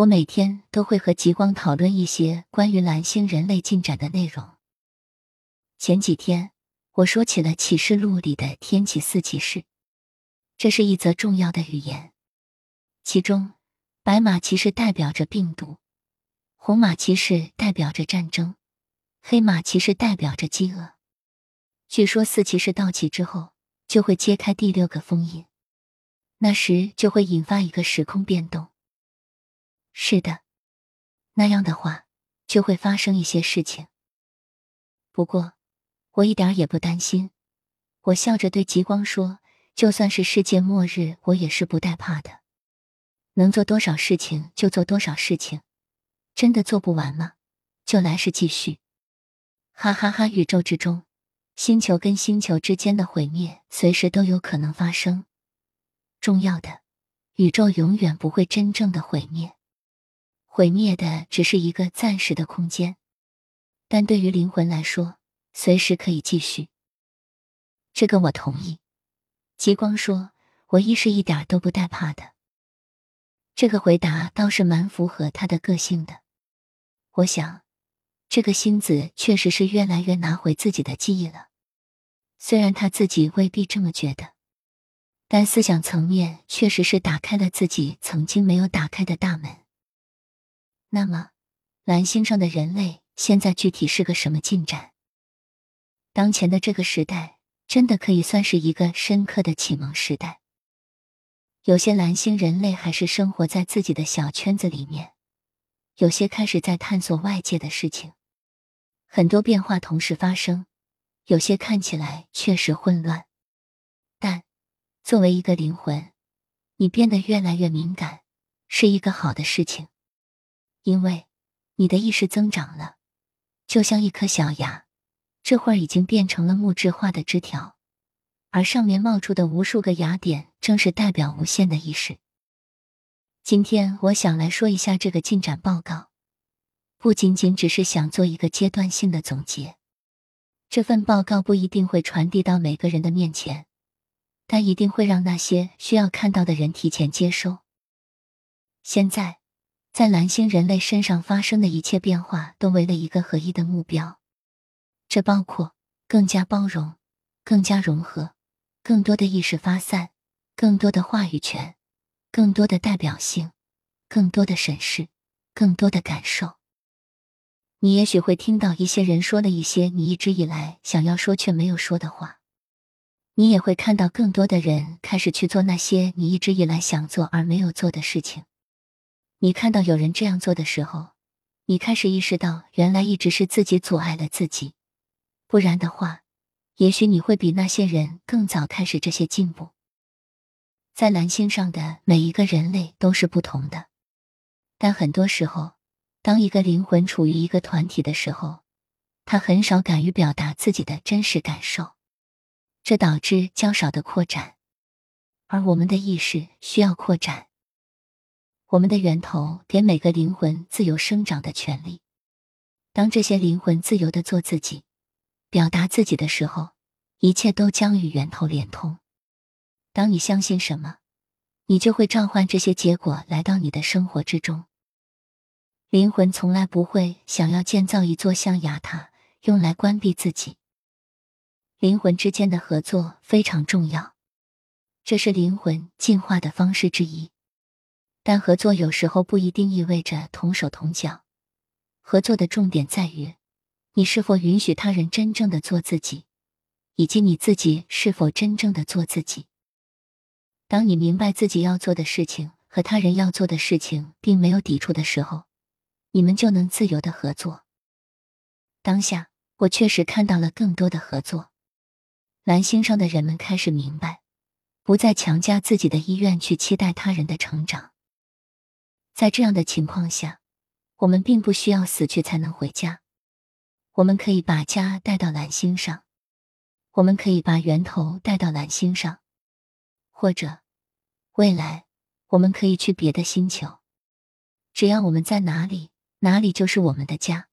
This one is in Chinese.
我每天都会和极光讨论一些关于蓝星人类进展的内容。前几天我说起了启示录里的天启四骑士，这是一则重要的预言。其中，白马骑士代表着病毒，红马骑士代表着战争，黑马骑士代表着饥饿。据说四骑士到齐之后，就会揭开第六个封印，那时就会引发一个时空变动。是的，那样的话就会发生一些事情。不过，我一点也不担心。我笑着对极光说：“就算是世界末日，我也是不带怕的。能做多少事情就做多少事情，真的做不完吗？就来世继续。”哈哈哈！宇宙之中，星球跟星球之间的毁灭随时都有可能发生。重要的，宇宙永远不会真正的毁灭。毁灭的只是一个暂时的空间，但对于灵魂来说，随时可以继续。这个我同意。极光说：“我一是一点都不带怕的。”这个回答倒是蛮符合他的个性的。我想，这个星子确实是越来越拿回自己的记忆了，虽然他自己未必这么觉得，但思想层面确实是打开了自己曾经没有打开的大门。那么，蓝星上的人类现在具体是个什么进展？当前的这个时代真的可以算是一个深刻的启蒙时代。有些蓝星人类还是生活在自己的小圈子里面，有些开始在探索外界的事情，很多变化同时发生，有些看起来确实混乱。但作为一个灵魂，你变得越来越敏感，是一个好的事情。因为你的意识增长了，就像一颗小芽，这会儿已经变成了木质化的枝条，而上面冒出的无数个芽点，正是代表无限的意识。今天我想来说一下这个进展报告，不仅仅只是想做一个阶段性的总结。这份报告不一定会传递到每个人的面前，但一定会让那些需要看到的人提前接收。现在。在蓝星人类身上发生的一切变化，都为了一个合一的目标。这包括更加包容、更加融合、更多的意识发散、更多的话语权、更多的代表性、更多的审视、更多的感受。你也许会听到一些人说了一些你一直以来想要说却没有说的话。你也会看到更多的人开始去做那些你一直以来想做而没有做的事情。你看到有人这样做的时候，你开始意识到，原来一直是自己阻碍了自己。不然的话，也许你会比那些人更早开始这些进步。在蓝星上的每一个人类都是不同的，但很多时候，当一个灵魂处于一个团体的时候，他很少敢于表达自己的真实感受，这导致较少的扩展。而我们的意识需要扩展。我们的源头给每个灵魂自由生长的权利。当这些灵魂自由的做自己、表达自己的时候，一切都将与源头连通。当你相信什么，你就会召唤这些结果来到你的生活之中。灵魂从来不会想要建造一座象牙塔，用来关闭自己。灵魂之间的合作非常重要，这是灵魂进化的方式之一。但合作有时候不一定意味着同手同脚。合作的重点在于，你是否允许他人真正的做自己，以及你自己是否真正的做自己。当你明白自己要做的事情和他人要做的事情并没有抵触的时候，你们就能自由的合作。当下，我确实看到了更多的合作。蓝星上的人们开始明白，不再强加自己的意愿去期待他人的成长。在这样的情况下，我们并不需要死去才能回家。我们可以把家带到蓝星上，我们可以把源头带到蓝星上，或者未来我们可以去别的星球。只要我们在哪里，哪里就是我们的家。